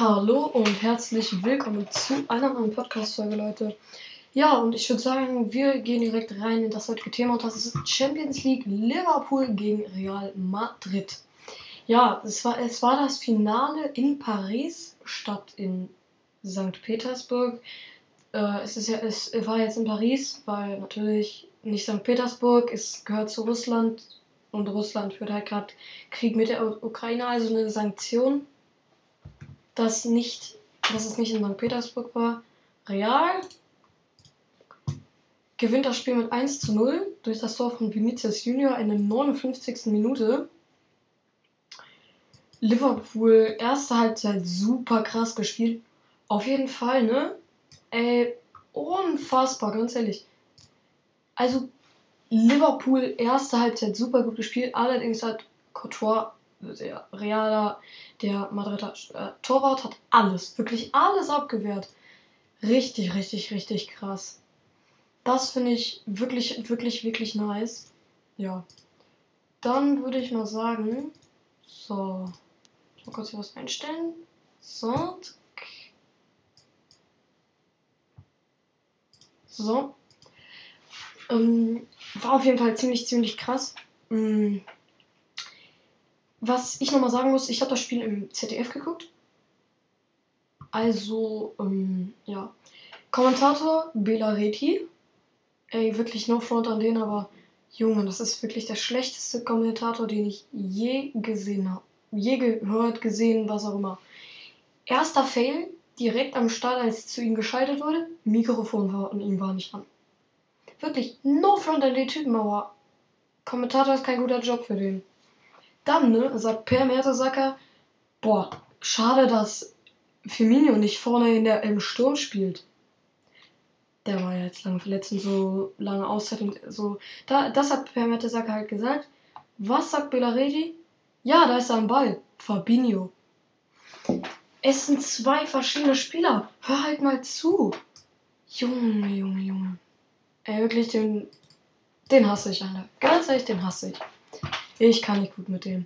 Hallo und herzlich willkommen zu einer neuen Podcast-Folge, Leute. Ja, und ich würde sagen, wir gehen direkt rein in das heutige Thema und das ist Champions League Liverpool gegen Real Madrid. Ja, es war, es war das Finale in Paris statt in St. Petersburg. Äh, es, ist ja, es war jetzt in Paris, weil natürlich nicht St. Petersburg, es gehört zu Russland und Russland führt halt gerade Krieg mit der Ukraine, also eine Sanktion dass, nicht, dass es nicht in St. Petersburg war. Real gewinnt das Spiel mit 1 zu 0 durch das Tor von Vinicius Junior in der 59. Minute. Liverpool, erste Halbzeit super krass gespielt. Auf jeden Fall, ne? Ey, unfassbar, ganz ehrlich. Also, Liverpool, erste Halbzeit super gut gespielt. Allerdings hat Courtois der realer, der Madrider äh, Torwart hat alles, wirklich alles abgewehrt. Richtig, richtig, richtig krass. Das finde ich wirklich, wirklich, wirklich nice. Ja. Dann würde ich mal sagen, so, mal kurz hier was einstellen. So. So. Ähm, war auf jeden Fall ziemlich, ziemlich krass. Ähm, was ich nochmal sagen muss, ich habe das Spiel im ZDF geguckt. Also, ähm, ja. Kommentator Bela Reti. Ey, wirklich no front an den, aber Junge, das ist wirklich der schlechteste Kommentator, den ich je gesehen habe. Je gehört, gesehen, was auch immer. Erster Fail, direkt am Start, als zu ihm geschaltet wurde, Mikrofon war und ihm war nicht an. Wirklich, no front an den Typen, aber Kommentator ist kein guter Job für den. Dann, ne, sagt Per Mertesacker, boah, schade, dass Firmino nicht vorne in der, im Sturm spielt. Der war ja jetzt lange verletzt und so lange Auszeit und so. Da, das hat Per Mertesacker halt gesagt. Was sagt Bellaredi? Ja, da ist er am Ball. Fabinho. Es sind zwei verschiedene Spieler. Hör halt mal zu. Junge, Junge, Junge. Ey, wirklich, den, den hasse ich, Alter. Ganz ehrlich, den hasse ich. Ich kann nicht gut mit dem.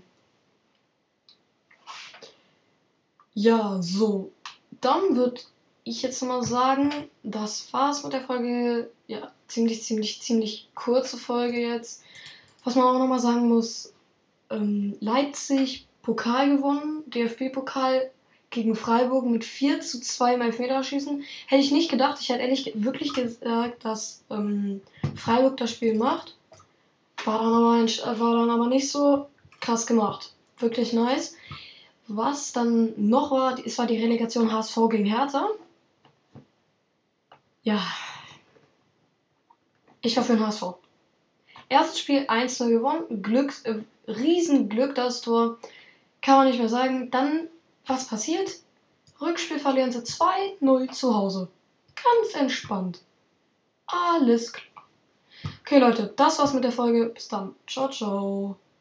Ja, so. Dann würde ich jetzt mal sagen, das war's mit der Folge. Ja, ziemlich, ziemlich, ziemlich kurze Folge jetzt. Was man auch nochmal sagen muss, ähm, Leipzig Pokal gewonnen, DFB-Pokal gegen Freiburg mit 4 zu 2 im Elfmeterschießen. Hätte ich nicht gedacht. Ich hätte ehrlich wirklich gesagt, dass ähm, Freiburg das Spiel macht. War dann, aber war dann aber nicht so krass gemacht. Wirklich nice. Was dann noch war, es war die Relegation HSV gegen Hertha. Ja. Ich war für den HSV. Erstes Spiel 1-0 gewonnen. Glück, äh, Riesenglück das Tor. Kann man nicht mehr sagen. Dann, was passiert? Rückspiel verlieren sie 2-0 zu Hause. Ganz entspannt. Alles klar. Okay, Leute, das war's mit der Folge. Bis dann. Ciao, ciao.